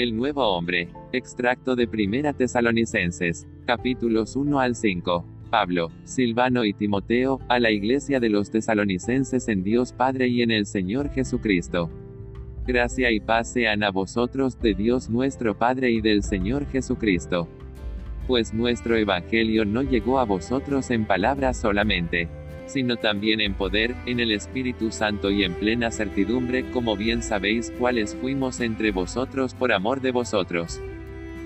El nuevo hombre. Extracto de Primera Tesalonicenses, capítulos 1 al 5. Pablo, Silvano y Timoteo, a la iglesia de los tesalonicenses en Dios Padre y en el Señor Jesucristo. Gracia y paz sean a vosotros de Dios nuestro Padre y del Señor Jesucristo. Pues nuestro Evangelio no llegó a vosotros en palabras solamente, sino también en poder, en el Espíritu Santo y en plena certidumbre, como bien sabéis cuáles fuimos entre vosotros por amor de vosotros.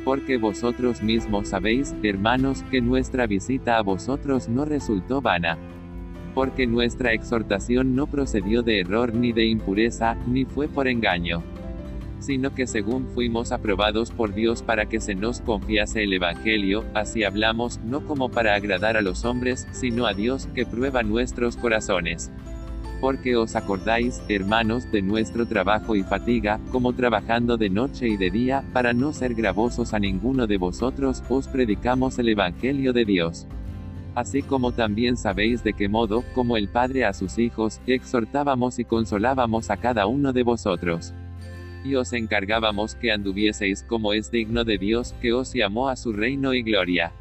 Porque vosotros mismos sabéis, hermanos, que nuestra visita a vosotros no resultó vana. Porque nuestra exhortación no procedió de error ni de impureza, ni fue por engaño sino que según fuimos aprobados por Dios para que se nos confiase el Evangelio, así hablamos, no como para agradar a los hombres, sino a Dios, que prueba nuestros corazones. Porque os acordáis, hermanos, de nuestro trabajo y fatiga, como trabajando de noche y de día, para no ser gravosos a ninguno de vosotros, os predicamos el Evangelio de Dios. Así como también sabéis de qué modo, como el Padre a sus hijos, exhortábamos y consolábamos a cada uno de vosotros y os encargábamos que anduvieseis como es digno de Dios, que os llamó a su reino y gloria.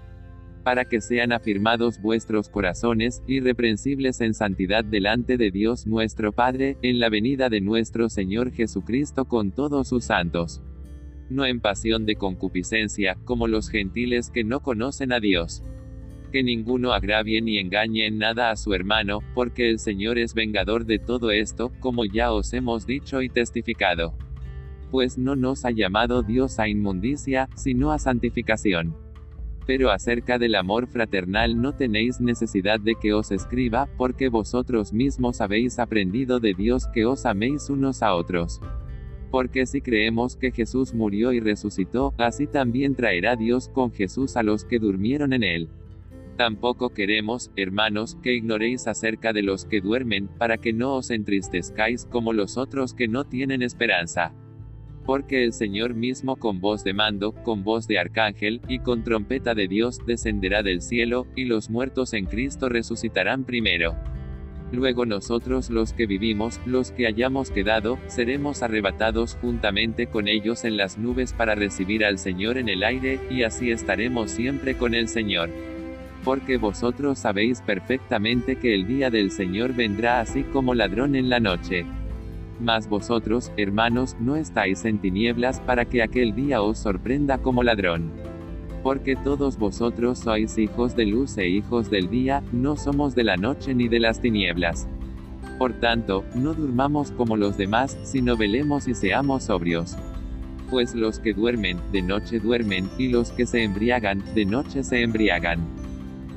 Para que sean afirmados vuestros corazones, irreprensibles en santidad delante de Dios nuestro Padre, en la venida de nuestro Señor Jesucristo con todos sus santos. No en pasión de concupiscencia, como los gentiles que no conocen a Dios. Que ninguno agravie ni engañe en nada a su hermano, porque el Señor es vengador de todo esto, como ya os hemos dicho y testificado pues no nos ha llamado Dios a inmundicia, sino a santificación. Pero acerca del amor fraternal no tenéis necesidad de que os escriba, porque vosotros mismos habéis aprendido de Dios que os améis unos a otros. Porque si creemos que Jesús murió y resucitó, así también traerá Dios con Jesús a los que durmieron en él. Tampoco queremos, hermanos, que ignoréis acerca de los que duermen, para que no os entristezcáis como los otros que no tienen esperanza. Porque el Señor mismo con voz de mando, con voz de arcángel, y con trompeta de Dios, descenderá del cielo, y los muertos en Cristo resucitarán primero. Luego nosotros los que vivimos, los que hayamos quedado, seremos arrebatados juntamente con ellos en las nubes para recibir al Señor en el aire, y así estaremos siempre con el Señor. Porque vosotros sabéis perfectamente que el día del Señor vendrá así como ladrón en la noche. Mas vosotros, hermanos, no estáis en tinieblas para que aquel día os sorprenda como ladrón. Porque todos vosotros sois hijos de luz e hijos del día, no somos de la noche ni de las tinieblas. Por tanto, no durmamos como los demás, sino velemos y seamos sobrios. Pues los que duermen, de noche duermen, y los que se embriagan, de noche se embriagan.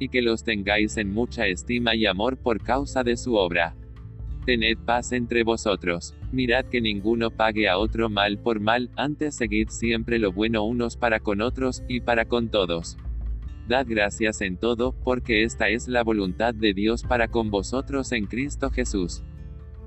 y que los tengáis en mucha estima y amor por causa de su obra. Tened paz entre vosotros. Mirad que ninguno pague a otro mal por mal, antes seguid siempre lo bueno unos para con otros, y para con todos. Dad gracias en todo, porque esta es la voluntad de Dios para con vosotros en Cristo Jesús.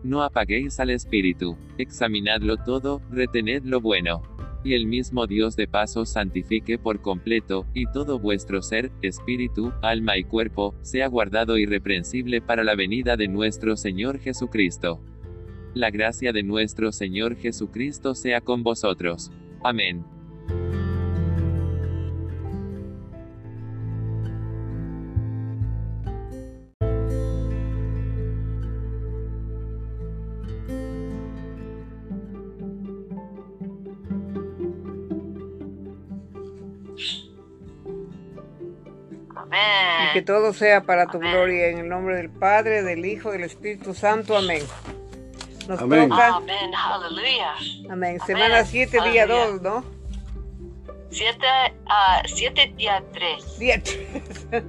No apaguéis al Espíritu. Examinadlo todo, retened lo bueno y el mismo Dios de paso santifique por completo, y todo vuestro ser, espíritu, alma y cuerpo, sea guardado irreprensible para la venida de nuestro Señor Jesucristo. La gracia de nuestro Señor Jesucristo sea con vosotros. Amén. Que todo sea para tu gloria, en el nombre del Padre, del Hijo y del Espíritu Santo. Amén. Nos Amén. Amén, aleluya. Amén. Semana 7, día 2, ¿no? 7, uh, siete día 3. Día 3.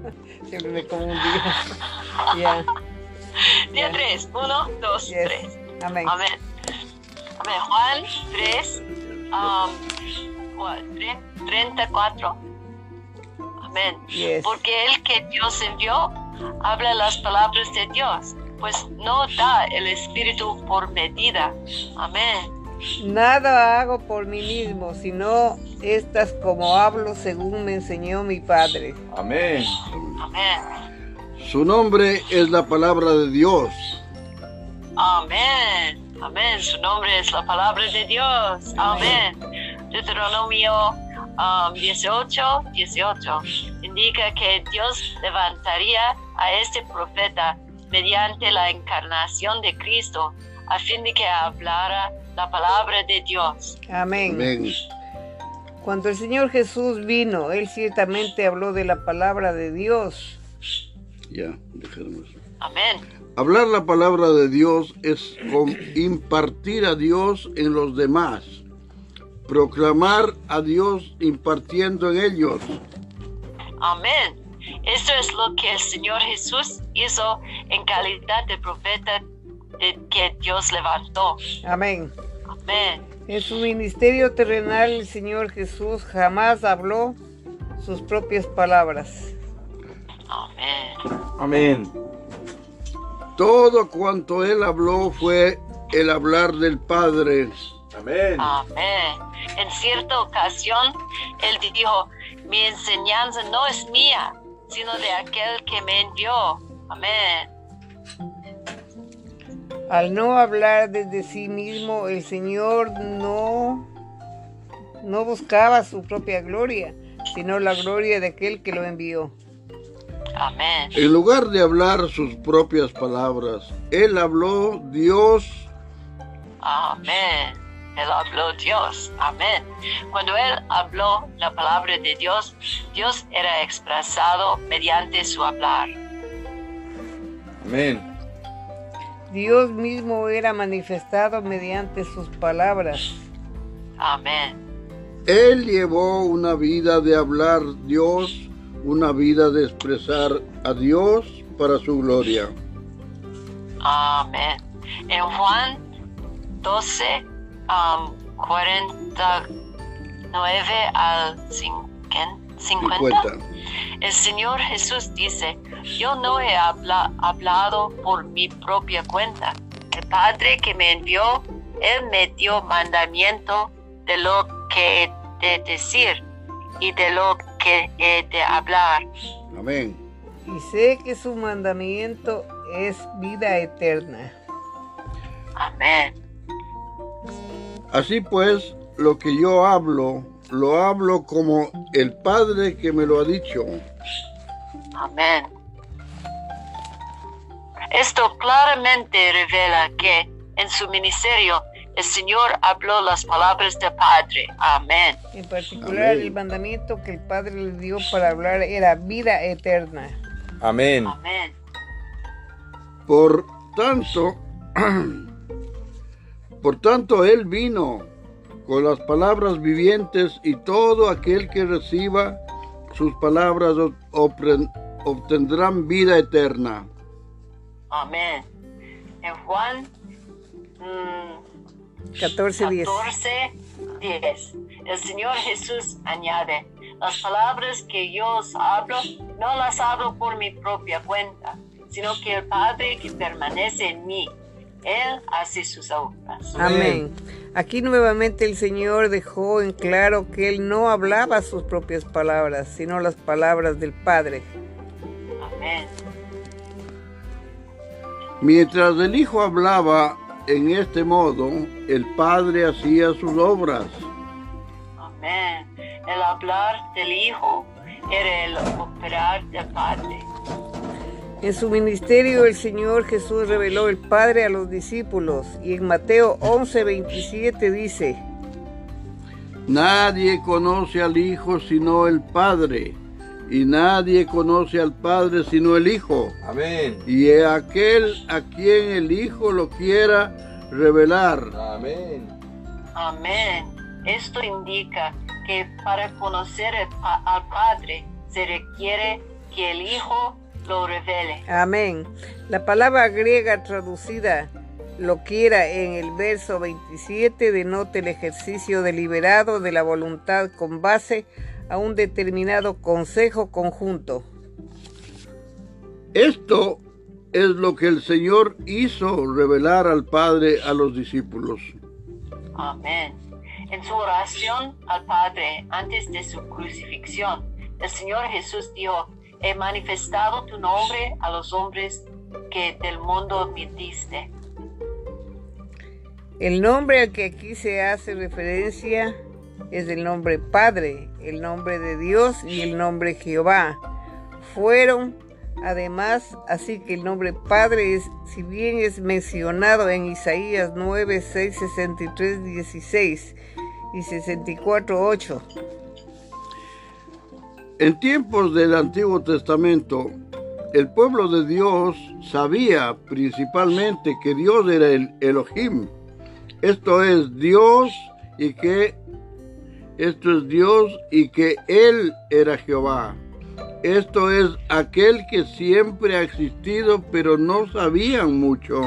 Siempre me como un día. Ya. Día 3. 1, 2, 3. Amén. Amén. Amén. Juan 3. Um, 34. Amén. Yes. Porque el que Dios envió habla las palabras de Dios, pues no da el Espíritu por medida. Amén. Nada hago por mí mismo, sino estas como hablo según me enseñó mi Padre. Amén. Amén. Su nombre es la palabra de Dios. Amén. Amén. Su nombre es la palabra de Dios. Amén. Deuteronomio um, 18, 18 indica que Dios levantaría a este profeta mediante la encarnación de Cristo a fin de que hablara la palabra de Dios. Amén. Amén. Cuando el Señor Jesús vino, Él ciertamente habló de la palabra de Dios. Ya, dejemos. Amén. Hablar la palabra de Dios es impartir a Dios en los demás. Proclamar a Dios impartiendo en ellos. Amén. Esto es lo que el Señor Jesús hizo en calidad de profeta de que Dios levantó. Amén. Amén. En su ministerio terrenal, el Señor Jesús jamás habló sus propias palabras. Amén. Amén. Todo cuanto Él habló fue el hablar del Padre. Amén. Amén. En cierta ocasión, él dijo, mi enseñanza no es mía, sino de aquel que me envió. Amén. Al no hablar desde sí mismo, el Señor no, no buscaba su propia gloria, sino la gloria de aquel que lo envió. Amén. En lugar de hablar sus propias palabras, Él habló Dios. Amén. Él habló Dios. Amén. Cuando él habló la palabra de Dios, Dios era expresado mediante su hablar. Amén. Dios mismo era manifestado mediante sus palabras. Amén. Él llevó una vida de hablar Dios, una vida de expresar a Dios para su gloria. Amén. En Juan 12, um, 49 al 50, 50. el Señor Jesús dice, yo no he habla- hablado por mi propia cuenta. El Padre que me envió, Él me dio mandamiento de lo que he de decir y de lo que he de hablar. Amén. Y sé que su mandamiento es vida eterna. Amén. Así pues, lo que yo hablo, lo hablo como el Padre que me lo ha dicho. Amén. Esto claramente revela que en su ministerio el Señor habló las palabras del Padre. Amén. En particular, Amén. el mandamiento que el Padre le dio para hablar era vida eterna. Amén. Amén. Por tanto, por tanto, Él vino con las palabras vivientes y todo aquel que reciba sus palabras obtendrán vida eterna. Amén. En Juan mm, 14, 10. 14, 10. El Señor Jesús añade, las palabras que yo os hablo, no las hablo por mi propia cuenta, sino que el Padre que permanece en mí, Él hace sus obras. Amén. Aquí nuevamente el Señor dejó en claro que Él no hablaba sus propias palabras, sino las palabras del Padre. Amén. Mientras el Hijo hablaba en este modo, el Padre hacía sus obras. Amén. El hablar del Hijo era el operar del Padre. En su ministerio el Señor Jesús reveló el Padre a los discípulos y en Mateo 11, 27 dice, Nadie conoce al Hijo sino el Padre, y nadie conoce al Padre sino el Hijo, Amén. y aquel a quien el Hijo lo quiera revelar. Amén. Amén. Esto indica que para conocer al Padre se requiere que el Hijo lo revele. Amén. La palabra griega traducida lo quiera en el verso 27 denota el ejercicio deliberado de la voluntad con base a un determinado consejo conjunto. Esto es lo que el Señor hizo revelar al Padre a los discípulos. Amén. En su oración al Padre antes de su crucifixión, el Señor Jesús dijo, he manifestado tu nombre a los hombres que del mundo me diste. El nombre al que aquí se hace referencia es el nombre Padre, el nombre de Dios y el nombre Jehová. Fueron además, así que el nombre Padre es, si bien es mencionado en Isaías 9, 6, 63, 16 y 64, 8. En tiempos del Antiguo Testamento, el pueblo de Dios sabía principalmente que Dios era el Elohim. Esto es Dios y que esto es Dios y que Él era Jehová. Esto es aquel que siempre ha existido, pero no sabían mucho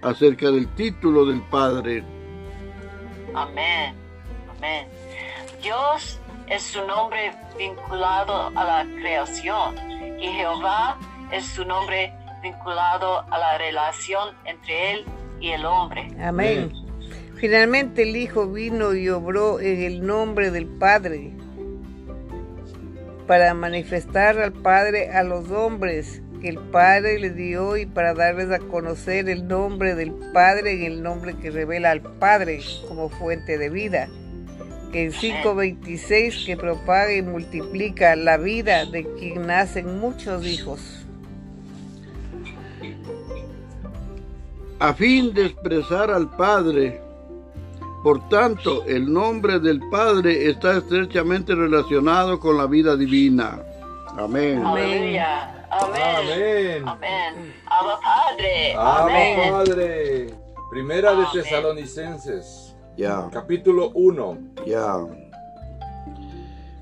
acerca del título del Padre. Amén. Amén. Dios es su nombre vinculado a la creación y Jehová es su nombre vinculado a la relación entre Él y el hombre. Amén. Finalmente el Hijo vino y obró en el nombre del Padre para manifestar al Padre a los hombres que el Padre le dio y para darles a conocer el nombre del Padre en el nombre que revela al Padre como fuente de vida. Que en 5.26 que propaga y multiplica la vida de quien nacen muchos hijos. A fin de expresar al Padre por tanto, el nombre del Padre está estrechamente relacionado con la vida divina. Amén. Amén. Amén. Amén. Padre. Amén, Padre. Primera de Tesalonicenses, Ya, capítulo 1. ya.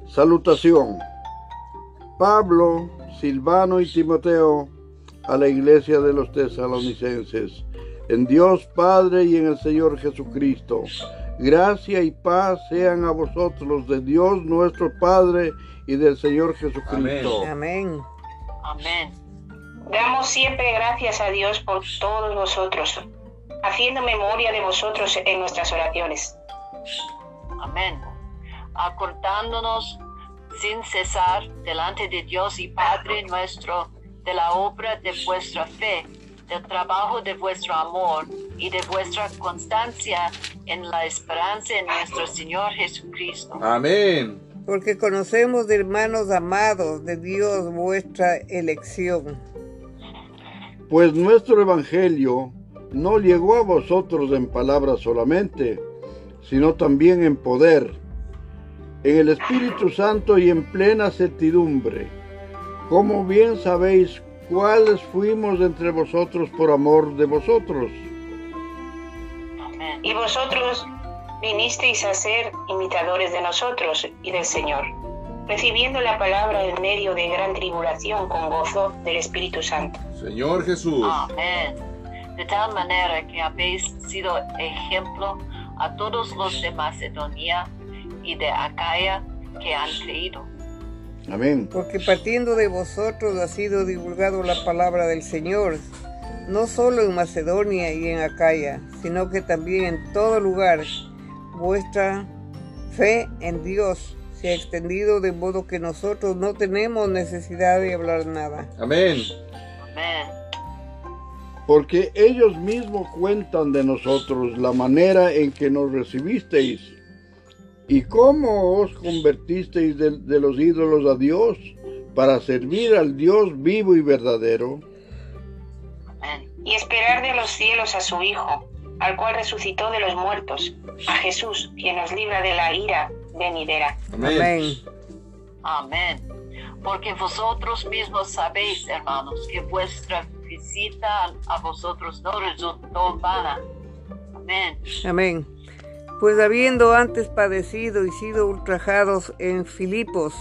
Salutación. Pablo, Silvano y Timoteo a la iglesia de los tesalonicenses. En Dios Padre y en el Señor Jesucristo. Gracia y paz sean a vosotros de Dios nuestro Padre y del Señor Jesucristo. Amén. Amén. Damos siempre gracias a Dios por todos vosotros, haciendo memoria de vosotros en nuestras oraciones. Amén. Acordándonos sin cesar delante de Dios y Padre nuestro de la obra de vuestra fe, del trabajo de vuestro amor y de vuestra constancia en la esperanza en nuestro Señor Jesucristo. Amén. Porque conocemos, hermanos amados, de Dios vuestra elección. Pues nuestro Evangelio no llegó a vosotros en palabras solamente, sino también en poder, en el Espíritu Santo y en plena certidumbre. Como bien sabéis cuáles fuimos entre vosotros por amor de vosotros. Y vosotros vinisteis a ser imitadores de nosotros y del Señor, recibiendo la palabra en medio de gran tribulación con gozo del Espíritu Santo. Señor Jesús. Amén. De tal manera que habéis sido ejemplo a todos los de Macedonia y de Acaya que han creído. Amén. Porque partiendo de vosotros ha sido divulgado la palabra del Señor, no solo en Macedonia y en Acaya, sino que también en todo lugar. Vuestra fe en Dios se ha extendido de modo que nosotros no tenemos necesidad de hablar nada. Amén. Amén. Porque ellos mismos cuentan de nosotros la manera en que nos recibisteis y cómo os convertisteis de, de los ídolos a Dios para servir al Dios vivo y verdadero. Y esperar de los cielos a su Hijo, al cual resucitó de los muertos, a Jesús, quien nos libra de la ira venidera. Amén. Amén. Amén. Porque vosotros mismos sabéis, hermanos, que vuestra visita a vosotros no resultó vana. Amén. Amén. Pues habiendo antes padecido y sido ultrajados en Filipos,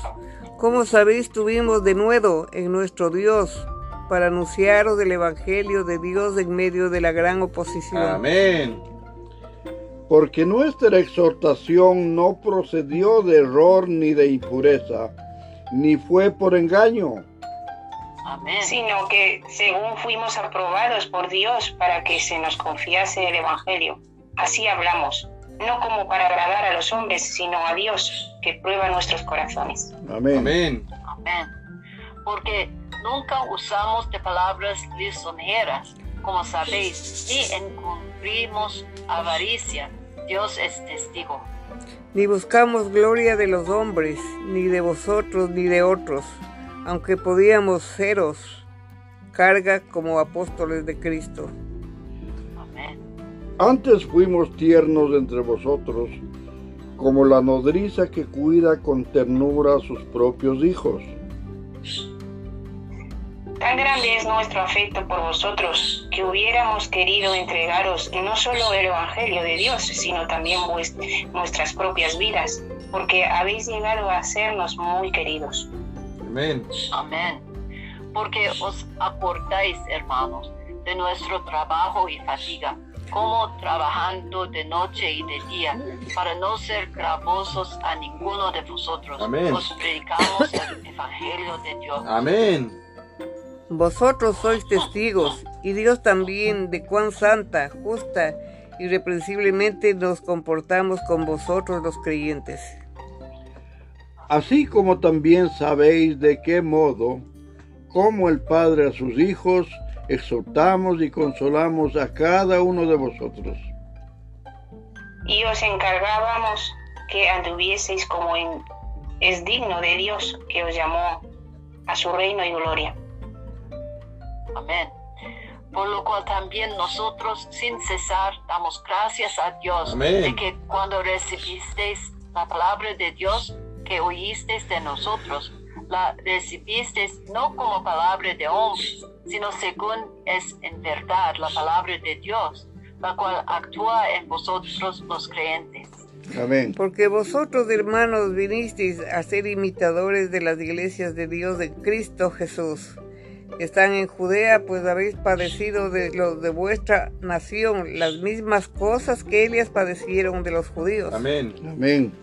como sabéis, tuvimos de nuevo en nuestro Dios para anunciaros el Evangelio de Dios en medio de la gran oposición. Amén. Porque nuestra exhortación no procedió de error ni de impureza, ni fue por engaño, Amén. sino que según fuimos aprobados por Dios para que se nos confiase el Evangelio. Así hablamos, no como para agradar a los hombres, sino a Dios, que prueba nuestros corazones. Amén. Amén. Amén. Porque nunca usamos de palabras lisonjeras, como sabéis, ni encubrimos avaricia. Dios es testigo. Ni buscamos gloria de los hombres, ni de vosotros, ni de otros, aunque podíamos seros carga como apóstoles de Cristo. Amén. Antes fuimos tiernos entre vosotros, como la nodriza que cuida con ternura a sus propios hijos. Tan grande es nuestro afecto por vosotros que hubiéramos querido entregaros no solo el Evangelio de Dios, sino también nuestras propias vidas, porque habéis llegado a sernos muy queridos. Amén. Amén. Porque os acordáis, hermanos, de nuestro trabajo y fatiga, como trabajando de noche y de día, para no ser gravosos a ninguno de vosotros. Amén. Os predicamos el Evangelio de Dios. Amén. Vosotros sois testigos, y Dios también, de cuán santa, justa y reprensiblemente nos comportamos con vosotros los creyentes. Así como también sabéis de qué modo, como el Padre a sus hijos, exhortamos y consolamos a cada uno de vosotros. Y os encargábamos que anduvieseis como en, es digno de Dios que os llamó a su reino y gloria. Amén. Por lo cual también nosotros sin cesar damos gracias a Dios Amén. de que cuando recibisteis la palabra de Dios que oísteis de nosotros, la recibisteis no como palabra de hombres, sino según es en verdad la palabra de Dios, la cual actúa en vosotros los creyentes. Amén. Porque vosotros, hermanos, vinisteis a ser imitadores de las iglesias de Dios de Cristo Jesús, que están en Judea, pues habéis padecido de los de vuestra nación las mismas cosas que ellas padecieron de los judíos. Amén. Amén.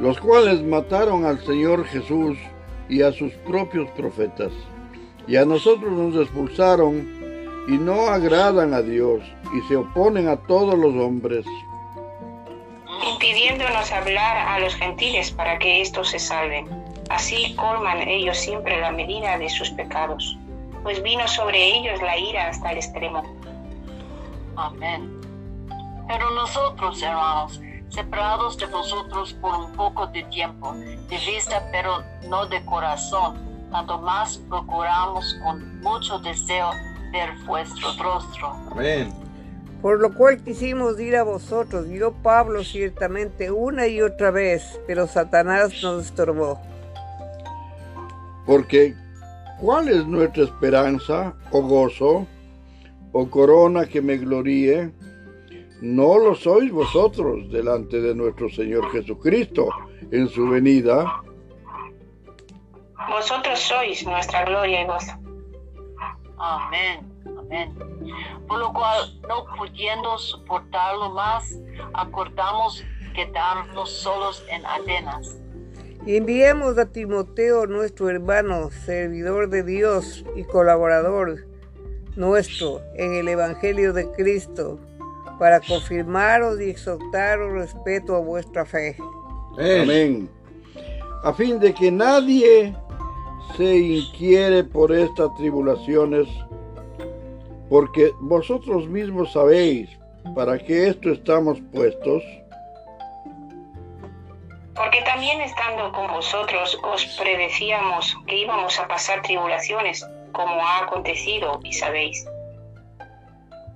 Los cuales mataron al Señor Jesús y a sus propios profetas. Y a nosotros nos expulsaron y no agradan a Dios y se oponen a todos los hombres. impidiéndonos hablar a los gentiles para que éstos se salven. Así colman ellos siempre la medida de sus pecados, pues vino sobre ellos la ira hasta el extremo. Amén. Pero nosotros, hermanos, separados de vosotros por un poco de tiempo, de vista pero no de corazón, tanto más procuramos con mucho deseo ver vuestro rostro. Amén. Por lo cual quisimos ir a vosotros, yo Pablo ciertamente una y otra vez, pero Satanás nos estorbó. Porque, ¿cuál es nuestra esperanza o gozo o corona que me gloríe? No lo sois vosotros delante de nuestro Señor Jesucristo en su venida. Vosotros sois nuestra gloria y gozo. Amén. Amén. Por lo cual, no pudiendo soportarlo más, acordamos quedarnos solos en Atenas. Y enviamos a Timoteo, nuestro hermano, servidor de Dios y colaborador nuestro en el Evangelio de Cristo, para confirmaros y exhortaros respeto a vuestra fe. Amén. Amén. A fin de que nadie se inquiere por estas tribulaciones, porque vosotros mismos sabéis para qué esto estamos puestos. Porque también estando con vosotros os predecíamos que íbamos a pasar tribulaciones, como ha acontecido y sabéis.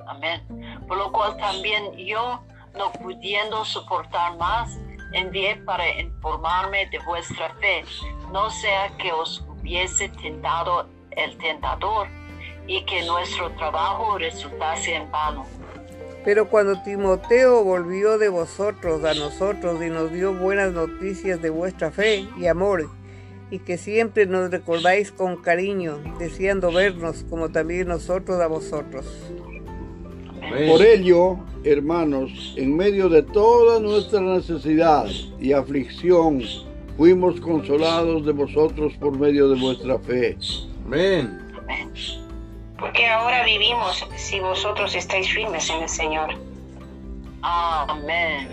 Amén. Por lo cual también yo, no pudiendo soportar más, envié para informarme de vuestra fe, no sea que os hubiese tentado el tentador y que nuestro trabajo resultase en vano. Pero cuando Timoteo volvió de vosotros a nosotros y nos dio buenas noticias de vuestra fe y amor, y que siempre nos recordáis con cariño, deseando vernos como también nosotros a vosotros. Por ello, hermanos, en medio de toda nuestra necesidad y aflicción, fuimos consolados de vosotros por medio de vuestra fe. Amén. Amén. Porque ahora vivimos si vosotros estáis firmes en el Señor. Amén.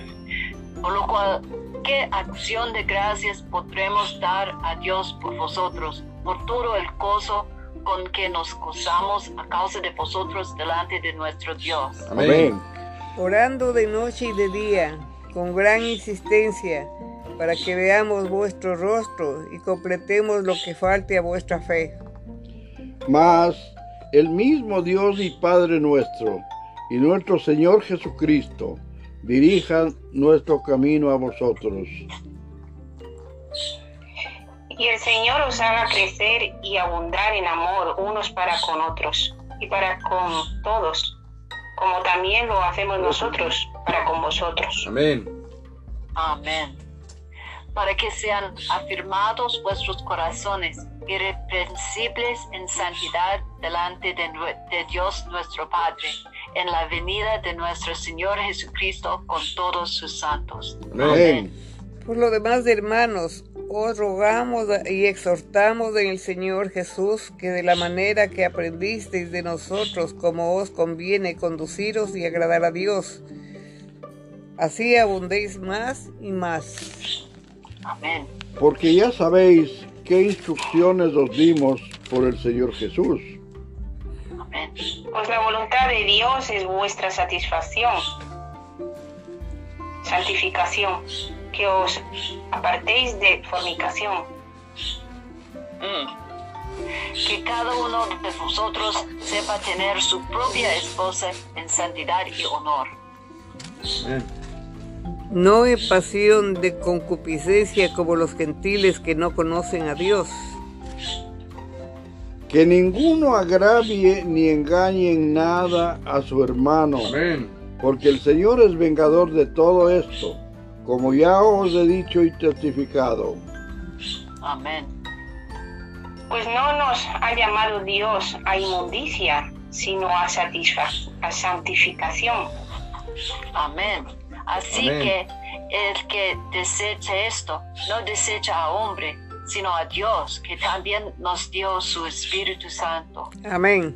Por lo cual, ¿qué acción de gracias podremos dar a Dios por vosotros, por todo el gozo con que nos gozamos a causa de vosotros delante de nuestro Dios? Amén. Orando de noche y de día, con gran insistencia, para que veamos vuestro rostro y completemos lo que falte a vuestra fe. Mas el mismo Dios y Padre nuestro y nuestro Señor Jesucristo dirijan nuestro camino a vosotros. Y el Señor os haga crecer y abundar en amor unos para con otros y para con todos, como también lo hacemos nosotros para con vosotros. Amén. Amén. Para que sean afirmados vuestros corazones, irreprensibles en santidad delante de, Dios nuestro Padre, en la venida de nuestro Señor Jesucristo con todos sus santos. Amén. Por lo demás, hermanos, os rogamos y exhortamos en el Señor Jesús que de la manera que aprendisteis de nosotros como os conviene conduciros y agradar a Dios, así abundéis más y más. Amén. Porque ya sabéis qué instrucciones os dimos por el Señor Jesús. Amén. Pues la voluntad de Dios es vuestra satisfacción, santificación, que os apartéis de fornicación, Mm. Que cada uno de vosotros sepa tener su propia esposa en santidad y honor. No en pasión de concupiscencia como los gentiles que no conocen a Dios. Que ninguno agravie ni engañe en nada a su hermano, Amén. porque el Señor es vengador de todo esto, como ya os he dicho y testificado. Amén. pues no nos ha llamado Dios a inmundicia, sino a, satisfa- a santificación. Amén. Así Amén. que el que desecha esto no desecha a hombre, sino a Dios, que también nos dio su Espíritu Santo. Amén.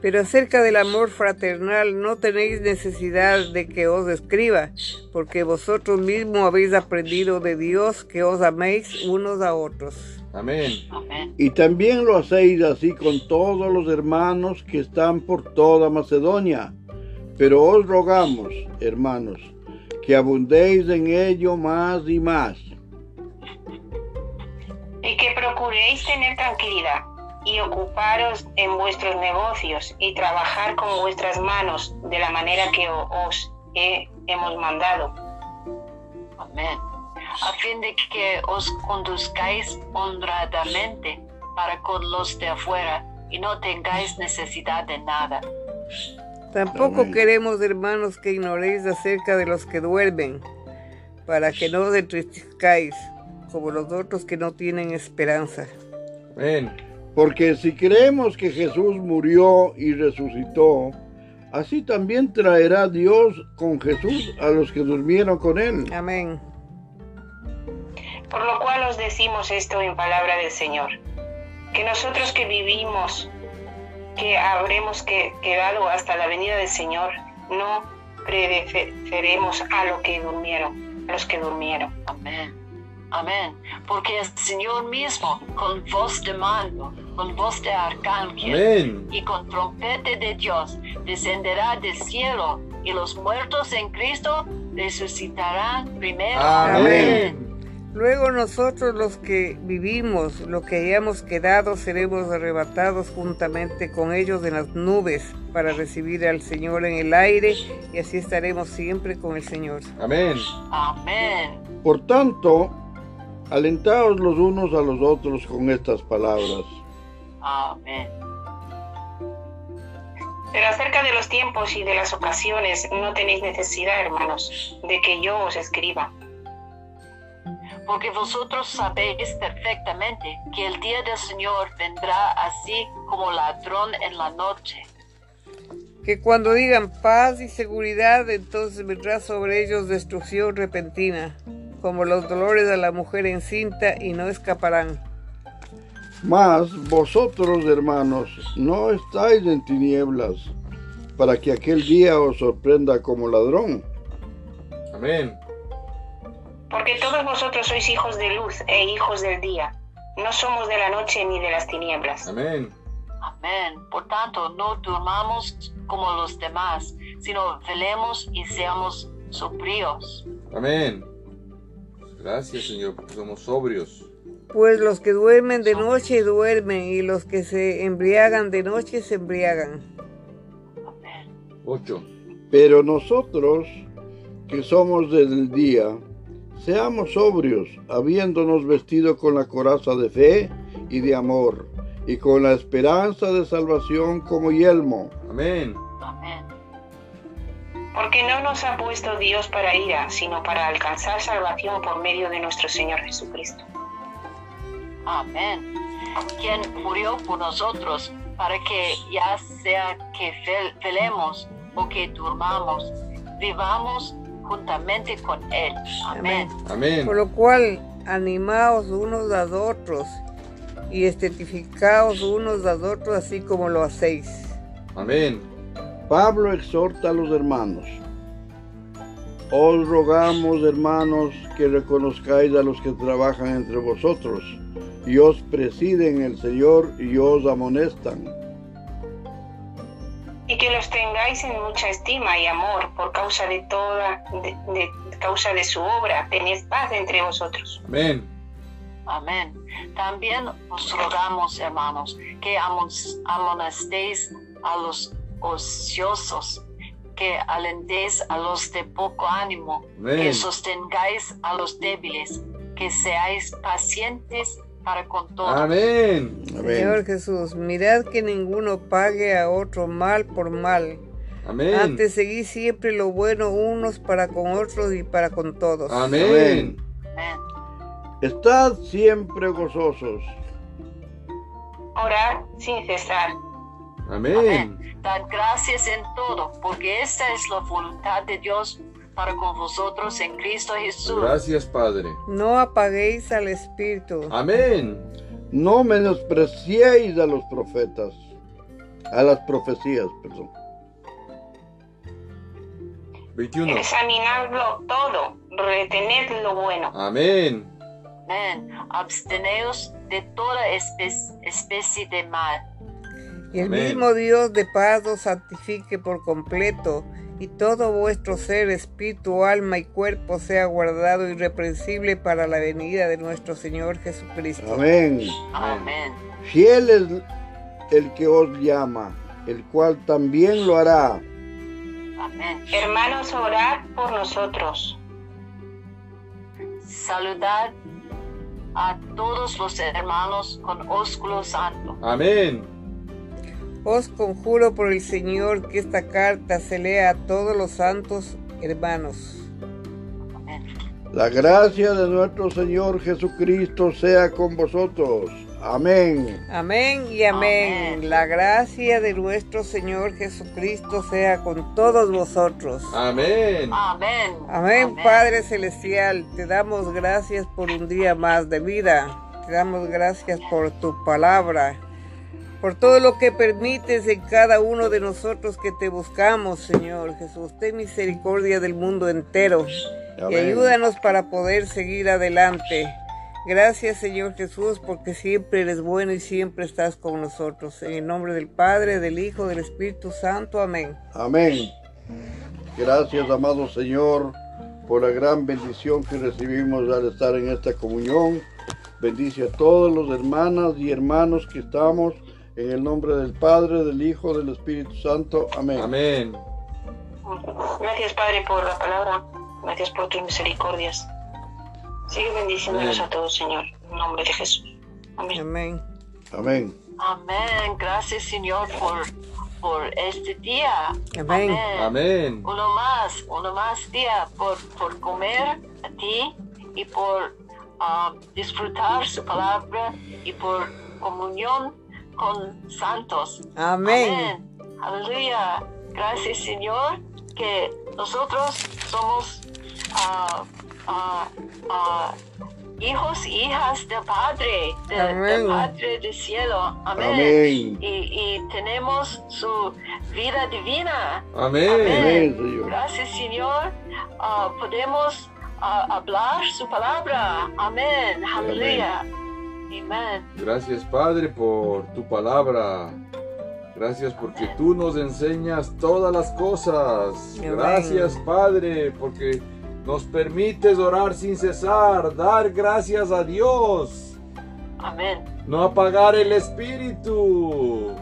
Pero acerca del amor fraternal no tenéis necesidad de que os escriba, porque vosotros mismos habéis aprendido de Dios que os améis unos a otros. Amén. Amén. Y también lo hacéis así con todos los hermanos que están por toda Macedonia. Pero os rogamos, hermanos, que abundéis en ello más y más. y que procuréis tener tranquilidad y ocuparos en vuestros negocios y trabajar con vuestras manos de la manera que os he- hemos mandado. Amén. A fin de que os conduzcáis honradamente para con los de afuera y no tengáis necesidad de nada. Tampoco Amén. queremos, hermanos, que ignoréis acerca de los que duermen, para que no os entristezcáis, como los otros que no tienen esperanza. Amén. Porque si creemos que Jesús murió y resucitó, así también traerá Dios con Jesús a los que durmieron con él. Amén. Por lo cual os decimos esto en palabra del Señor, que nosotros que vivimos, que habremos que- quedado hasta la venida del Señor, no predeceremos a lo que durmieron, a los que durmieron. Amén. Amén. Porque el Señor mismo, con voz de mando, con voz de arcángel Amén. y con trompete de Dios, descenderá del cielo y los muertos en Cristo resucitarán primero. Amén. Luego nosotros los que vivimos, los que hayamos quedado, seremos arrebatados juntamente con ellos en las nubes para recibir al Señor en el aire y así estaremos siempre con el Señor. Amén. Amén. Por tanto, alentaos los unos a los otros con estas palabras. Amén. Pero acerca de los tiempos y de las ocasiones, no tenéis necesidad, hermanos, de que yo os escriba. porque vosotros sabéis perfectamente que el día del Señor vendrá así como ladrón en la noche. Que cuando digan paz y seguridad, entonces vendrá sobre ellos destrucción repentina, como los dolores de la mujer encinta, y no escaparán. Mas vosotros, hermanos, no estáis en tinieblas, para que aquel día os sorprenda como ladrón. Amén. Porque todos vosotros sois hijos de luz e hijos del día. No somos de la noche ni de las tinieblas. Amén. Amén. Por tanto, no durmamos como los demás, sino velemos y seamos sobrios. Amén. Gracias, Señor, porque somos sobrios. Pues los que duermen de noche duermen, y los que se embriagan de noche se embriagan. Amén. 8. Pero nosotros, que somos del día, seamos sobrios, habiéndonos vestido con la coraza de fe y de amor, y con la esperanza de salvación como yelmo. Amén. Amén. Porque no nos ha puesto Dios para ira, sino para alcanzar salvación por medio de nuestro Señor Jesucristo. Amén. Quien murió por nosotros para que ya sea que vel- velemos o que durmamos, vivamos juntamente con Él. Amén. Amén. Por lo cual, animaos unos a otros, y estetificaos unos a otros, así como lo hacéis. Amén. Pablo exhorta a los hermanos. Os rogamos, hermanos, que reconozcáis a los que trabajan entre vosotros y os presiden el Señor y os amonestan. Y que los tengáis en mucha estima y amor por causa de toda, de, de causa de su obra. Tened paz entre vosotros. Amén. Amén. También os rogamos, hermanos, que amonestéis a los ociosos, que alentéis a los de poco ánimo, que sostengáis a los débiles, que seáis pacientes para con todos. Amén. Señor. Jesús, mirad que ninguno pague a otro mal por mal. Amén. Antes seguid siempre lo bueno unos para con otros y para con todos. Amén. Amén. Estad siempre gozosos. Orad sin cesar. Amén. Amén. Dad gracias en todo, porque esta es la voluntad de Dios para con vosotros en Cristo Jesús. Gracias, Padre. No apaguéis al Espíritu. Amén. No menospreciéis a los profetas, a las profecías, perdón. 21. Examinadlo todo. Retened lo bueno. Amén. Amén. Absteneos de toda espe- especie de mal. Y el Amén. mismo Dios de paz os santifique por completo, y todo vuestro ser, espíritu, alma y cuerpo sea guardado irreprensible para la venida de nuestro Señor Jesucristo. Amén. Amén. Fiel es el que os llama, el cual también lo hará. Amén. Hermanos, orad por nosotros. Saludad a todos los hermanos con ósculo santo. Amén. Os conjuro por el Señor que esta carta se lea a todos los santos hermanos. Amén. La gracia de nuestro Señor Jesucristo sea con vosotros. Amén. Amén y amén. Amén. La gracia de nuestro Señor Jesucristo sea con todos vosotros. Amén. Amén. Amén, Padre Celestial, te damos gracias por un día más de vida. Te damos gracias por tu palabra, por todo lo que permites en cada uno de nosotros que te buscamos, Señor Jesús. Ten misericordia del mundo entero y ayúdanos para poder seguir adelante. Gracias, Señor Jesús, porque siempre eres bueno y siempre estás con nosotros. En el nombre del Padre, del Hijo, del Espíritu Santo. Amén. Amén. Gracias, amado Señor, por la gran bendición que recibimos al estar en esta comunión. Bendice a todos los hermanas y hermanos que estamos en el nombre del Padre, del Hijo, del Espíritu Santo. Amén. Amén. Gracias, Padre, por la palabra. Gracias por tus misericordias. Sigue bendiciéndonos Amén. a todos, Señor. En nombre de Jesús. Amén. Amén. Amén. Amén. Gracias, Señor, por, por este día. Amén. Amén. Uno más, uno más día por, por comer a ti y por ah, disfrutar su palabra y por comunión con santos. Amén. Aleluya. Gracias Señor que nosotros somos ah, ah, ah, hijos y hijas del Padre, del Padre del cielo. Amén. Amén. Y, y tenemos su vida divina. Amén. Amén, Señor. Gracias, Señor. Podemos hablar su palabra. Amén. Aleluya. Amén. Gracias, Padre, por tu palabra. Gracias porque tú nos enseñas todas las cosas. Gracias, Padre, porque nos permites orar sin cesar, dar gracias a Dios, Amén. no apagar el espíritu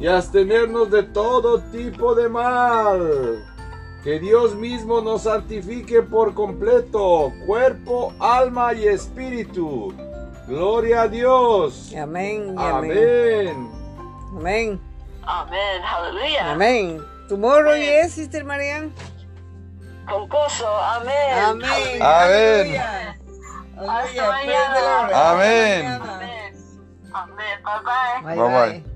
y abstenernos de todo tipo de mal. Que Dios mismo nos santifique por completo, cuerpo, alma y espíritu. Gloria a Dios. Amén. y Amén. Amén. Amén. Amén. Aleluya. Amén. Tomorrow, yes, Sister Marian. Con gozo. Amén. Amén. Amén. Hasta mañana. Amén. Amén. Amén. Bye Bye, bye. bye.